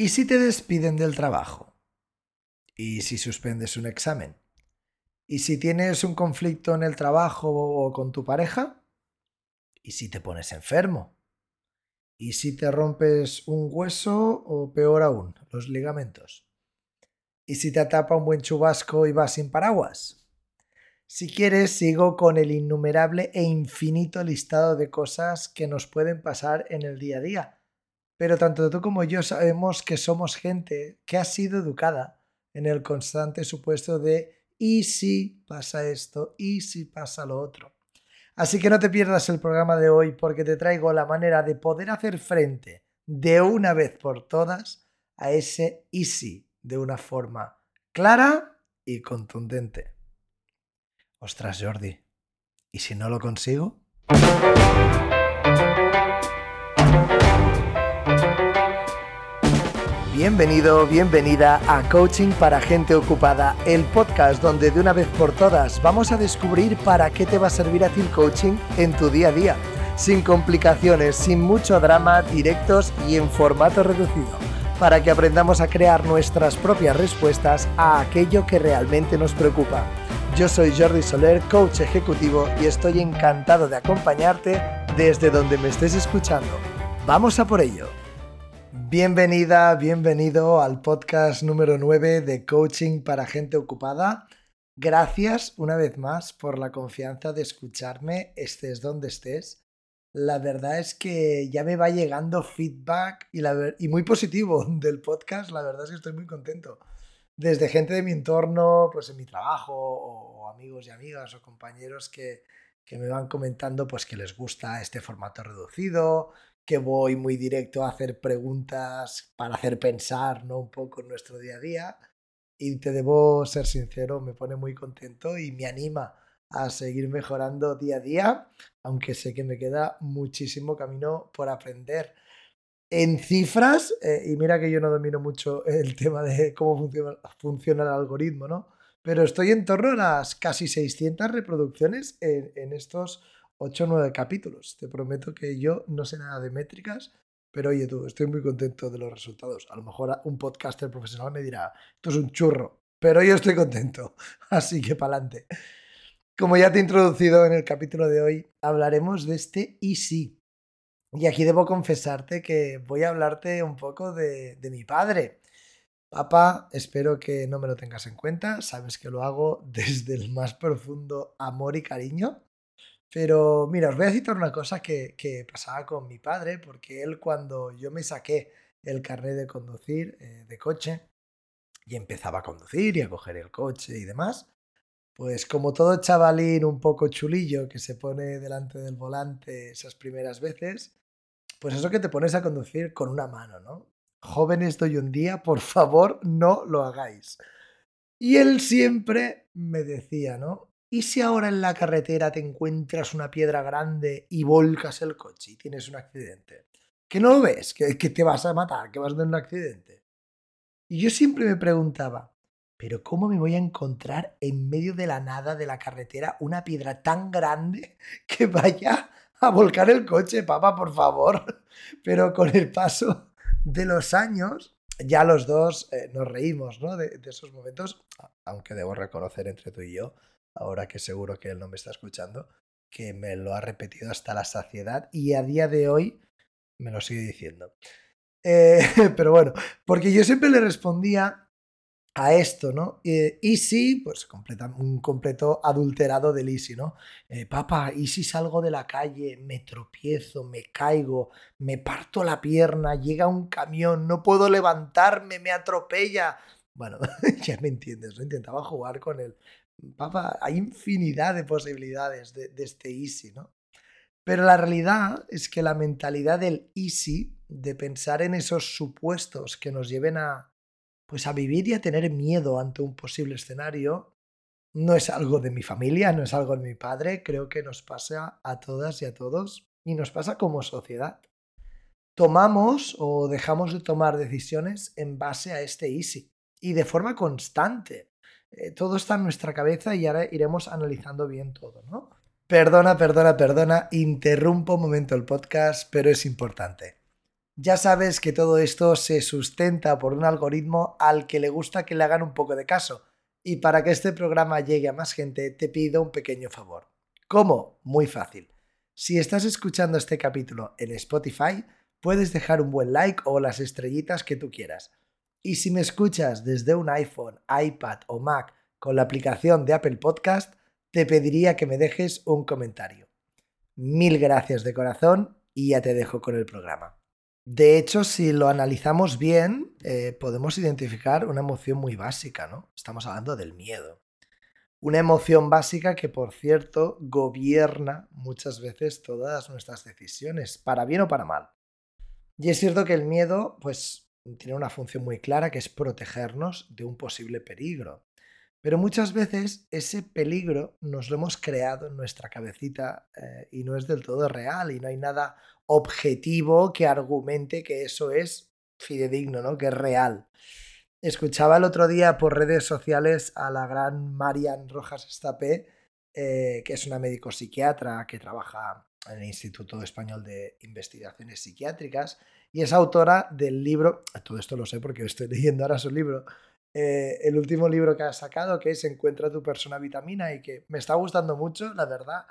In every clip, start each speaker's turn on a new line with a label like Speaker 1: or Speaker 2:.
Speaker 1: ¿Y si te despiden del trabajo? ¿Y si suspendes un examen? ¿Y si tienes un conflicto en el trabajo o con tu pareja? ¿Y si te pones enfermo? ¿Y si te rompes un hueso o peor aún, los ligamentos? ¿Y si te atapa un buen chubasco y vas sin paraguas? Si quieres, sigo con el innumerable e infinito listado de cosas que nos pueden pasar en el día a día pero tanto tú como yo sabemos que somos gente que ha sido educada en el constante supuesto de ¿y si pasa esto? ¿y si pasa lo otro? Así que no te pierdas el programa de hoy porque te traigo la manera de poder hacer frente de una vez por todas a ese y si de una forma clara y contundente. Ostras, Jordi, ¿y si no lo consigo? Bienvenido, bienvenida a Coaching para Gente Ocupada, el podcast donde de una vez por todas vamos a descubrir para qué te va a servir a ti el coaching en tu día a día, sin complicaciones, sin mucho drama, directos y en formato reducido, para que aprendamos a crear nuestras propias respuestas a aquello que realmente nos preocupa. Yo soy Jordi Soler, coach ejecutivo, y estoy encantado de acompañarte desde donde me estés escuchando. Vamos a por ello. Bienvenida, bienvenido al podcast número 9 de Coaching para Gente Ocupada. Gracias una vez más por la confianza de escucharme, estés donde estés. La verdad es que ya me va llegando feedback y, y muy positivo del podcast. La verdad es que estoy muy contento. Desde gente de mi entorno, pues en mi trabajo, o amigos y amigas o compañeros que, que me van comentando pues que les gusta este formato reducido, que voy muy directo a hacer preguntas para hacer pensar ¿no? un poco en nuestro día a día. Y te debo ser sincero, me pone muy contento y me anima a seguir mejorando día a día, aunque sé que me queda muchísimo camino por aprender. En cifras, eh, y mira que yo no domino mucho el tema de cómo funciona, el algoritmo, ¿no? Pero estoy en torno a las casi 600 reproducciones en estos 8 o 9 capítulos. Te prometo que yo no sé nada de métricas, pero oye tú, estoy muy contento de los resultados. A lo mejor un podcaster profesional me dirá, esto es un churro, pero yo estoy contento. Así que para adelante. Como ya te he introducido en el capítulo de hoy, hablaremos de este Easy. Y aquí debo confesarte que voy a hablarte un poco de, de mi padre. Papá, espero que no me lo tengas en cuenta. Sabes que lo hago desde el más profundo amor y cariño. Pero mira, os voy a citar una cosa que, pasaba con mi padre, porque él cuando yo me saqué el carnet de conducir eh, de coche y empezaba a conducir y a coger el coche y demás, pues como todo chavalín un poco chulillo que se pone delante del volante esas primeras veces, pues eso que te pones a conducir con una mano, ¿no? Jóvenes de hoy en día, por favor, no lo hagáis. Y él siempre me decía, ¿no? ¿Y si ahora en la carretera te encuentras una piedra grande y volcas el coche y tienes un accidente? ¿Que no lo ves? ¿Que, te vas a matar? ¿Que vas a tener un accidente? Y yo siempre me preguntaba, ¿pero cómo me voy a encontrar en medio de la nada de la carretera una piedra tan grande que vaya a volcar el coche, papá, por favor? Pero con el paso de los años, ya los dos eh, nos reímos ¿no? de, esos momentos, aunque debo reconocer entre tú y yo ahora que seguro que él no me está escuchando, que me lo ha repetido hasta la saciedad y a día de hoy me lo sigue diciendo. Eh, pero bueno, porque yo siempre le respondía a esto, ¿no? Eh, y si, pues un completo adulterado del easy, ¿no? Eh, papá, ¿y si salgo de la calle, me tropiezo, me caigo, me parto la pierna, llega un camión, no puedo levantarme, me atropella? Bueno, ya me entiendes, ¿no? Intentaba jugar con él papá, hay infinidad de posibilidades de, este easy, ¿no? Pero la realidad es que la mentalidad del easy, de pensar en esos supuestos que nos lleven a, pues a vivir y a tener miedo ante un posible escenario, no es algo de mi familia, no es algo de mi padre, creo que nos pasa a todas y a todos y nos pasa como sociedad. Tomamos o dejamos de tomar decisiones en base a este easy y de forma constante. Eh, todo está en nuestra cabeza y ahora iremos analizando bien todo, ¿no? Perdona, perdona, perdona, interrumpo un momento el podcast, pero es importante. Ya sabes que todo esto se sustenta por un algoritmo al que le gusta que le hagan un poco de caso. Y para que este programa llegue a más gente, te pido un pequeño favor. ¿Cómo? Muy fácil. Si estás escuchando este capítulo en Spotify, puedes dejar un buen like o las estrellitas que tú quieras. Y si me escuchas desde un iPhone, iPad o Mac con la aplicación de Apple Podcast, te pediría que me dejes un comentario. Mil gracias de corazón y ya te dejo con el programa. De hecho, si lo analizamos bien, eh, podemos identificar una emoción muy básica, ¿no? Estamos hablando del miedo. Una emoción básica que, por cierto, gobierna muchas veces todas nuestras decisiones, para bien o para mal. Y es cierto que el miedo, pues, tiene una función muy clara que es protegernos de un posible peligro. Pero muchas veces ese peligro nos lo hemos creado en nuestra cabecita eh, y no es del todo real y no hay nada objetivo que argumente que eso es fidedigno, ¿no? que es real. Escuchaba el otro día por redes sociales a la gran Marian Rojas Estapé, eh, que es una médico psiquiatra que trabaja en el Instituto Español de Investigaciones Psiquiátricas y es autora del libro, todo esto lo sé porque estoy leyendo ahora su libro, eh, el último libro que ha sacado, que es Encuentra tu persona vitamina y que me está gustando mucho, la verdad.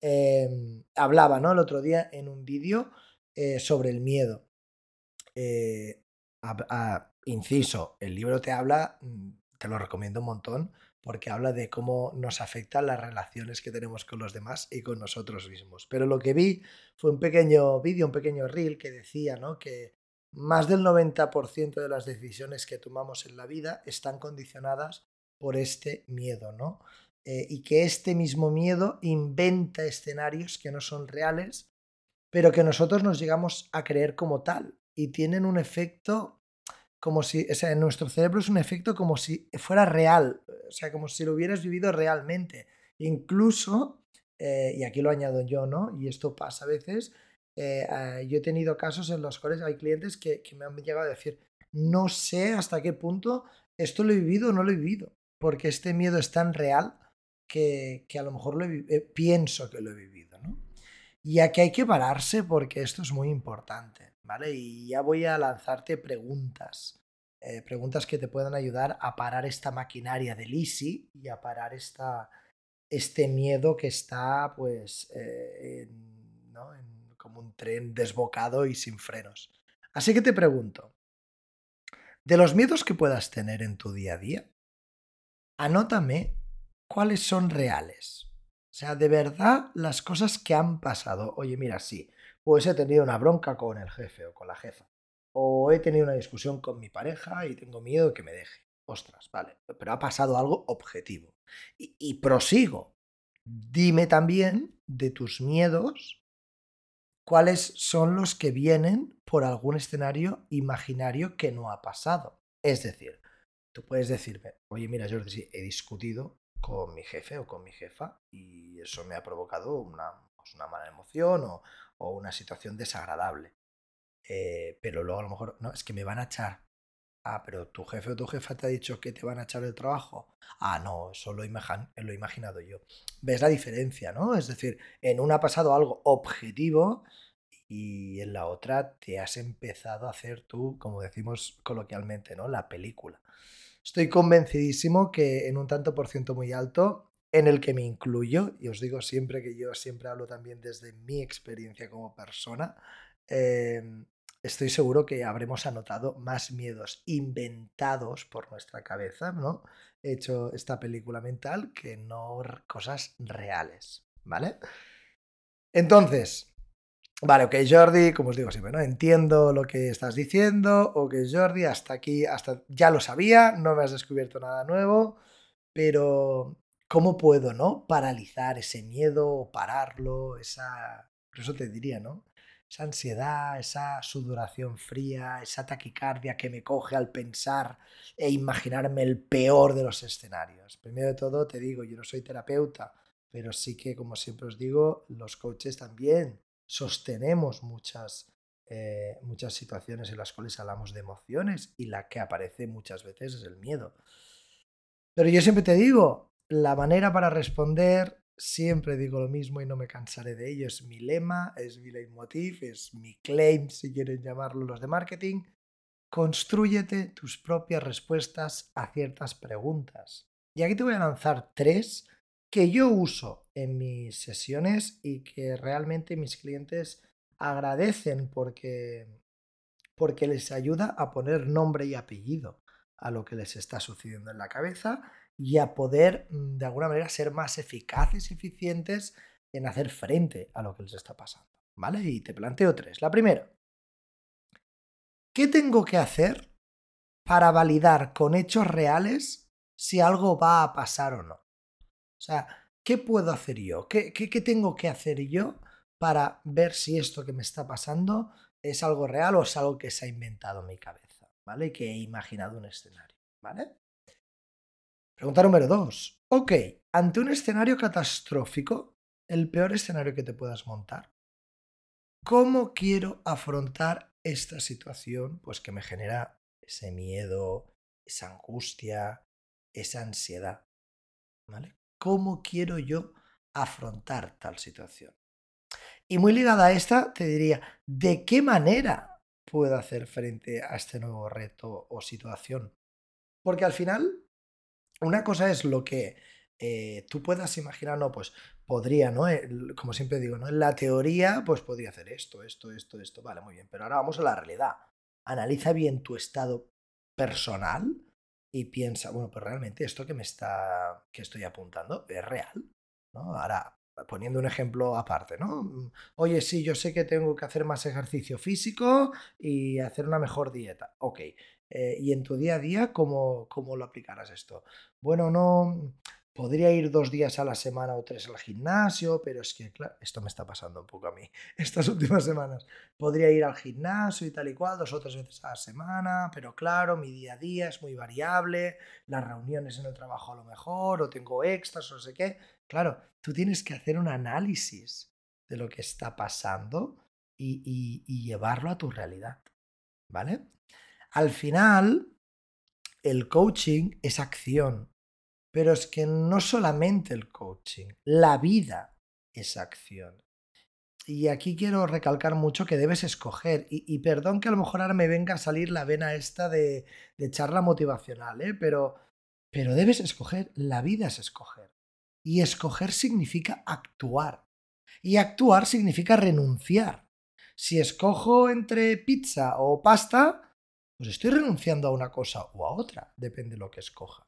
Speaker 1: Em, hablaba ¿no? el otro día en un vídeo eh, sobre el miedo. Eh, inciso, el libro te habla, mm, te lo recomiendo un montón, porque habla de cómo nos afectan las relaciones que tenemos con los demás y con nosotros mismos. Pero lo que vi fue un pequeño vídeo, un pequeño reel que decía ¿no? que más del 90% de las decisiones que tomamos en la vida están condicionadas por este miedo, ¿no? Eh, y que este mismo miedo inventa escenarios que no son reales, pero que nosotros nos llegamos a creer como tal y tienen un efecto como si, o sea, en nuestro cerebro es un efecto como si fuera real, o sea, como si lo hubieras vivido realmente. Incluso, eh, y aquí lo añado yo, ¿no? Y esto pasa a veces, eh, yo he tenido casos en los cuales hay clientes que, me han llegado a decir, no sé hasta qué punto esto lo he vivido o no lo he vivido, porque este miedo es tan real que, a lo mejor lo eh, pienso que lo he vivido. ¿no? Y aquí hay que pararse porque esto es muy importante, ¿vale? Y ya voy a lanzarte preguntas, eh, preguntas que te puedan ayudar a parar esta maquinaria del Easy y a parar esta, este miedo que está pues ¿no? en como un tren desbocado y sin frenos. Así que te pregunto, de los miedos que puedas tener en tu día a día, anótame cuáles son reales. O sea, de verdad las cosas que han pasado. Oye, mira, sí, pues he tenido una bronca con el jefe o con la jefa. O he tenido una discusión con mi pareja y tengo miedo de que me deje. Ostras, vale, pero ha pasado algo objetivo. Y, prosigo. Dime también de tus miedos cuáles son los que vienen por algún escenario imaginario que no ha pasado. Es decir, tú puedes decirme, oye, mira, Jordi, sí, he discutido con mi jefe o con mi jefa y eso me ha provocado una, pues, una mala emoción o, una situación desagradable. Eh, pero luego a lo mejor, no, es que me van a echar. Ah, pero tu jefe o tu jefa te ha dicho que te van a echar el trabajo. Ah, no, eso lo, lo he imaginado yo. ¿Ves la diferencia, no? Es decir, en una ha pasado algo objetivo y en la otra te has empezado a hacer tú, como decimos coloquialmente, ¿no? La película. Estoy convencidísimo que en un tanto por ciento muy alto, en el que me incluyo, y os digo siempre que yo siempre hablo también desde mi experiencia como persona, eh, estoy seguro que habremos anotado más miedos inventados por nuestra cabeza, ¿no? He hecho esta película mental que no cosas reales, ¿vale? Entonces, vale, ok, Jordi, como os digo siempre, ¿no? Entiendo lo que estás diciendo, ok, Jordi, hasta aquí, hasta ya lo sabía, no me has descubierto nada nuevo, pero ¿cómo puedo, no? Paralizar ese miedo o pararlo, esa... Por eso te diría, ¿no? esa ansiedad, esa sudoración fría, esa taquicardia que me coge al pensar e imaginarme el peor de los escenarios. Primero de todo, te digo, yo no soy terapeuta, pero sí que, como siempre os digo, los coaches también sostenemos muchas, eh, muchas situaciones en las cuales hablamos de emociones y la que aparece muchas veces es el miedo. Pero yo siempre te digo, la manera para responder siempre digo lo mismo y no me cansaré de ello, es mi lema, es mi leitmotiv, es mi claim, si quieren llamarlo los de marketing. Constrúyete tus propias respuestas a ciertas preguntas. Y aquí te voy a lanzar tres que yo uso en mis sesiones y que realmente mis clientes agradecen porque, porque les ayuda a poner nombre y apellido a lo que les está sucediendo en la cabeza y a poder mm, de alguna manera ser más eficaces y eficientes en hacer frente a lo que les está pasando. ¿Vale? Y te planteo tres. La primera, ¿qué tengo que hacer para validar con hechos reales si algo va a pasar o no? O sea, ¿qué puedo hacer yo? ¿Qué, qué tengo que hacer yo para ver si esto que me está pasando es algo real o es algo que se ha inventado en mi cabeza? ¿Vale? Que he imaginado un escenario. ¿Vale? Pregunta número dos. Ok, ante un escenario catastrófico, el peor escenario que te puedas montar, ¿cómo quiero afrontar esta situación? Pues que me genera ese miedo, esa angustia, esa ansiedad. ¿Vale? ¿Cómo quiero yo afrontar tal situación? Y muy ligada a esta, te diría, ¿de qué manera puedo hacer frente a este nuevo reto o situación? Porque al final una cosa es lo que eh, tú puedas imaginar, no, pues podría, ¿no? como siempre digo, ¿no? En la teoría, pues podría hacer esto, esto, esto, esto, vale, muy bien, pero ahora vamos a la realidad. Analiza bien tu estado personal y piensa, bueno, pues realmente esto que me está, que estoy apuntando es real, ¿no? Ahora, poniendo un ejemplo aparte, ¿no? Oye, sí, yo sé que tengo que hacer más ejercicio físico y hacer una mejor dieta. Ok, eh, y en tu día a día, ¿cómo, ¿cómo lo aplicarás esto? Bueno, no, podría ir dos días a la semana o tres al gimnasio, pero es que, claro, esto me está pasando un poco a mí estas últimas semanas. Podría ir al gimnasio y tal y cual, dos o tres veces a la semana, pero claro, mi día a día es muy variable, las reuniones en el trabajo a lo mejor, o tengo extras o no sé qué. Claro, tú tienes que hacer un análisis de lo que está pasando y, y llevarlo a tu realidad, ¿vale? Al final, el coaching es acción, pero es que no solamente el coaching, la vida es acción. Y aquí quiero recalcar mucho que debes escoger, y, perdón que a lo mejor ahora me venga a salir la vena esta de, charla motivacional, ¿eh? pero, pero debes escoger, la vida es escoger. Y escoger significa actuar. Y actuar significa renunciar. Si escojo entre pizza o pasta, pues estoy renunciando a una cosa o a otra, depende de lo que escoja.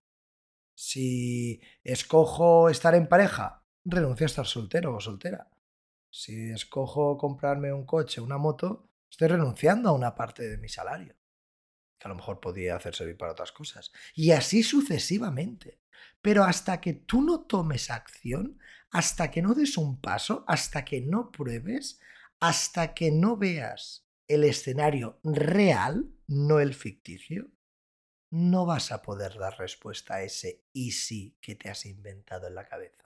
Speaker 1: Si escojo estar en pareja, renuncio a estar soltero o soltera. Si escojo comprarme un coche, una moto, estoy renunciando a una parte de mi salario, que a lo mejor podría hacer servir para otras cosas. Y así sucesivamente. Pero hasta que tú no tomes acción, hasta que no des un paso, hasta que no pruebes, hasta que no veas el escenario real, no el ficticio, no vas a poder dar respuesta a ese y sí que te has inventado en la cabeza.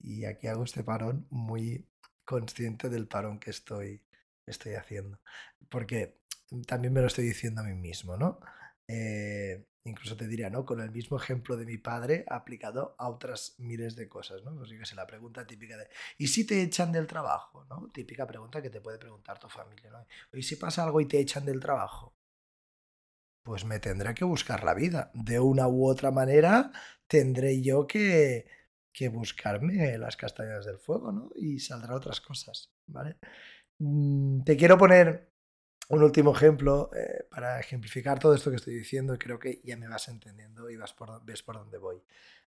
Speaker 1: Y aquí hago este parón muy consciente del parón que estoy, estoy haciendo. Porque también me lo estoy diciendo a mí mismo, ¿no? Eh, incluso te diría, ¿no? Con el mismo ejemplo de mi padre aplicado a otras miles de cosas, ¿no? Pues la pregunta típica de, ¿y si te echan del trabajo? ¿no? Típica pregunta que te puede preguntar tu familia, ¿no? ¿Y si pasa algo y te echan del trabajo? Pues me tendré que buscar la vida. De una u otra manera tendré yo que, que buscarme las castañas del fuego, ¿no? Y saldrá otras cosas, ¿vale? Mm, te quiero poner un último ejemplo eh, para ejemplificar todo esto que estoy diciendo creo que ya me vas entendiendo y vas por, ves por dónde voy.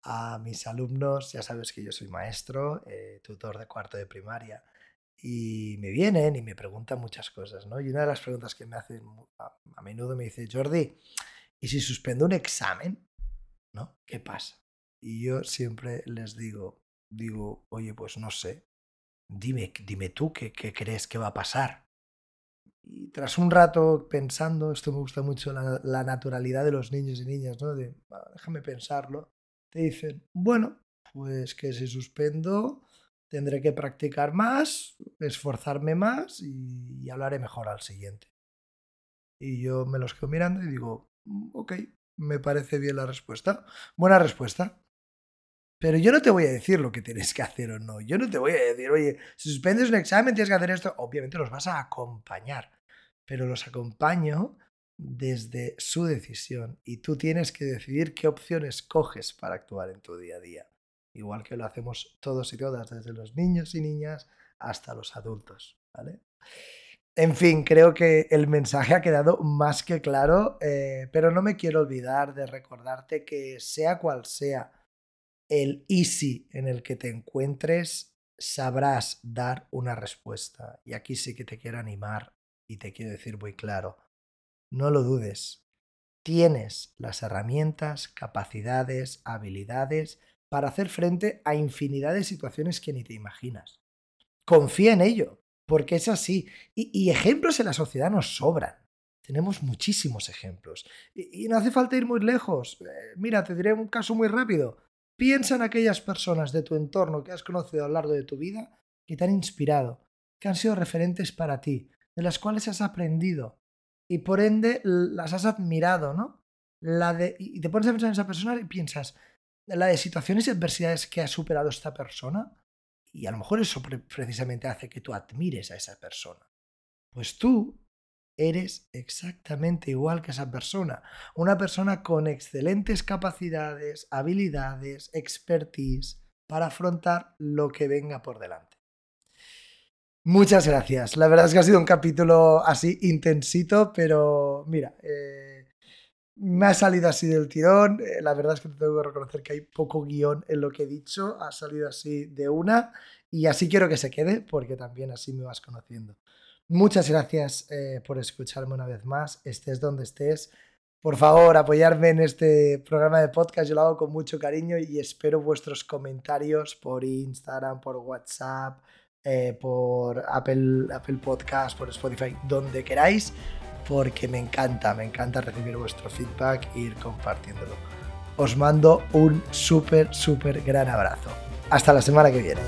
Speaker 1: A mis alumnos, ya sabes que yo soy maestro, eh, tutor de cuarto de primaria, y me vienen y me preguntan muchas cosas, ¿no? Y una de las preguntas que me hacen a, a menudo me dice, Jordi, ¿y si suspendo un examen? ¿No? ¿Qué pasa? Y yo siempre les digo, digo, oye, pues no sé, dime, dime tú qué, qué crees que va a pasar. Y tras un rato pensando, esto me gusta mucho, la, naturalidad de los niños y niñas, ¿no? De, déjame pensarlo. Te dicen, bueno, pues que si suspendo, tendré que practicar más, esforzarme más y, y hablaré mejor al siguiente. Y yo me los quedo mirando y digo, mm, ok, me parece bien la respuesta. Buena respuesta. Pero yo no te voy a decir lo que tienes que hacer o no. Yo no te voy a decir, oye, si suspendes un examen tienes que hacer esto. Obviamente los vas a acompañar, pero los acompaño desde su decisión y tú tienes que decidir qué opciones coges para actuar en tu día a día. Igual que lo hacemos todos y todas, desde los niños y niñas hasta los adultos. ¿vale? En fin, creo que el mensaje ha quedado más que claro, eh, pero no me quiero olvidar de recordarte que sea cual sea el easy en el que te encuentres, sabrás dar una respuesta. Y aquí sí que te quiero animar y te quiero decir muy claro, no lo dudes. Tienes las herramientas, capacidades, habilidades para hacer frente a infinidad de situaciones que ni te imaginas. Confía en ello, porque es así. Y, ejemplos en la sociedad nos sobran. Tenemos muchísimos ejemplos. Y, no hace falta ir muy lejos. Eh, mira, te diré un caso muy rápido. Piensa en aquellas personas de tu entorno que has conocido a lo largo de tu vida que te han inspirado, que han sido referentes para ti, de las cuales has aprendido y por ende las has admirado, ¿no? La de, y te pones a pensar en esa persona y piensas, la de situaciones y adversidades que ha superado esta persona, y a lo mejor eso precisamente hace que tú admires a esa persona. Pues tú eres exactamente igual que esa persona. Una persona con excelentes capacidades, habilidades, expertise para afrontar lo que venga por delante. Muchas gracias. La verdad es que ha sido un capítulo así intensito, pero mira, eh, me ha salido así del tirón. Eh, la verdad es que tengo que reconocer que hay poco guion en lo que he dicho. Ha salido así de una y así quiero que se quede porque también así me vas conociendo. Muchas gracias eh, por escucharme una vez más, estés donde estés. Por favor, apoyarme en este programa de podcast, yo lo hago con mucho cariño y espero vuestros comentarios por Instagram, por WhatsApp, eh, por Apple, Apple Podcast, por Spotify, donde queráis, porque me encanta, me encanta recibir vuestro feedback e ir compartiéndolo. Os mando un súper, súper gran abrazo. Hasta la semana que viene.